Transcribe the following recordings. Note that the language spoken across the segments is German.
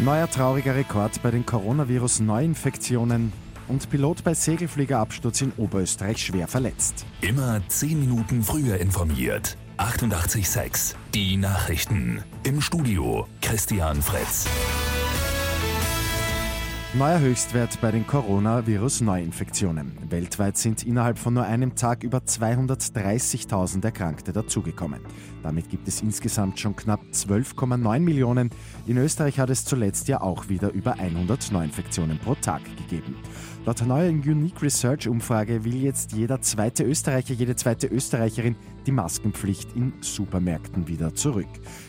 Neuer trauriger Rekord bei den Coronavirus-Neuinfektionen und Pilot bei Segelfliegerabsturz in Oberösterreich schwer verletzt. Immer 10 Minuten früher informiert. 88.6 Die Nachrichten. Im Studio Christian Fritz. Neuer Höchstwert bei den Coronavirus-Neuinfektionen. Weltweit sind innerhalb von nur einem Tag über 230.000 Erkrankte dazugekommen. Damit gibt es insgesamt schon knapp 12,9 Millionen. In Österreich hat es zuletzt ja auch wieder über 100 Neuinfektionen pro Tag gegeben. Laut neuer Unique Research Umfrage will jetzt jeder zweite Österreicher, jede zweite Österreicherin die Maskenpflicht in Supermärkten wieder zurück.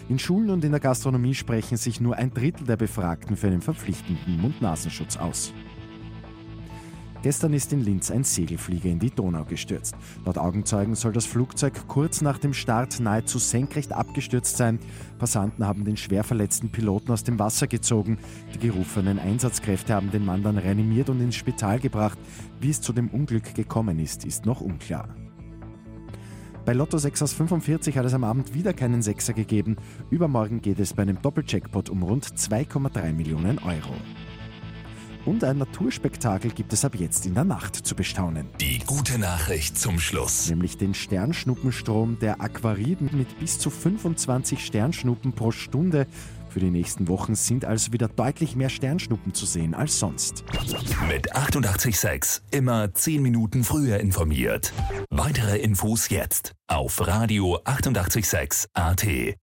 In Schulen und in der Gastronomie sprechen sich nur ein Drittel der Befragten für einen verpflichtenden Mund-Nasenschutz aus. Gestern ist in Linz ein Segelflieger in die Donau gestürzt. Laut Augenzeugen soll das Flugzeug kurz nach dem Start nahezu senkrecht abgestürzt sein. Passanten haben den schwer verletzten Piloten aus dem Wasser gezogen. Die gerufenen Einsatzkräfte haben den Mann dann reanimiert und ins Spital gebracht. Wie es zu dem Unglück gekommen ist, ist noch unklar. Bei Lotto 6 aus 45 hat es am Abend wieder keinen Sechser gegeben. Übermorgen geht es bei einem Doppeljackpot um rund 2,3 Millionen Euro. Und ein Naturspektakel gibt es ab jetzt in der Nacht zu bestaunen. Die gute Nachricht zum Schluss. Nämlich den Sternschnuppenstrom der Aquariden mit bis zu 25 Sternschnuppen pro Stunde. Für die nächsten Wochen sind also wieder deutlich mehr Sternschnuppen zu sehen als sonst. Mit 886 immer 10 Minuten früher informiert. Weitere Infos jetzt auf Radio 886 AT.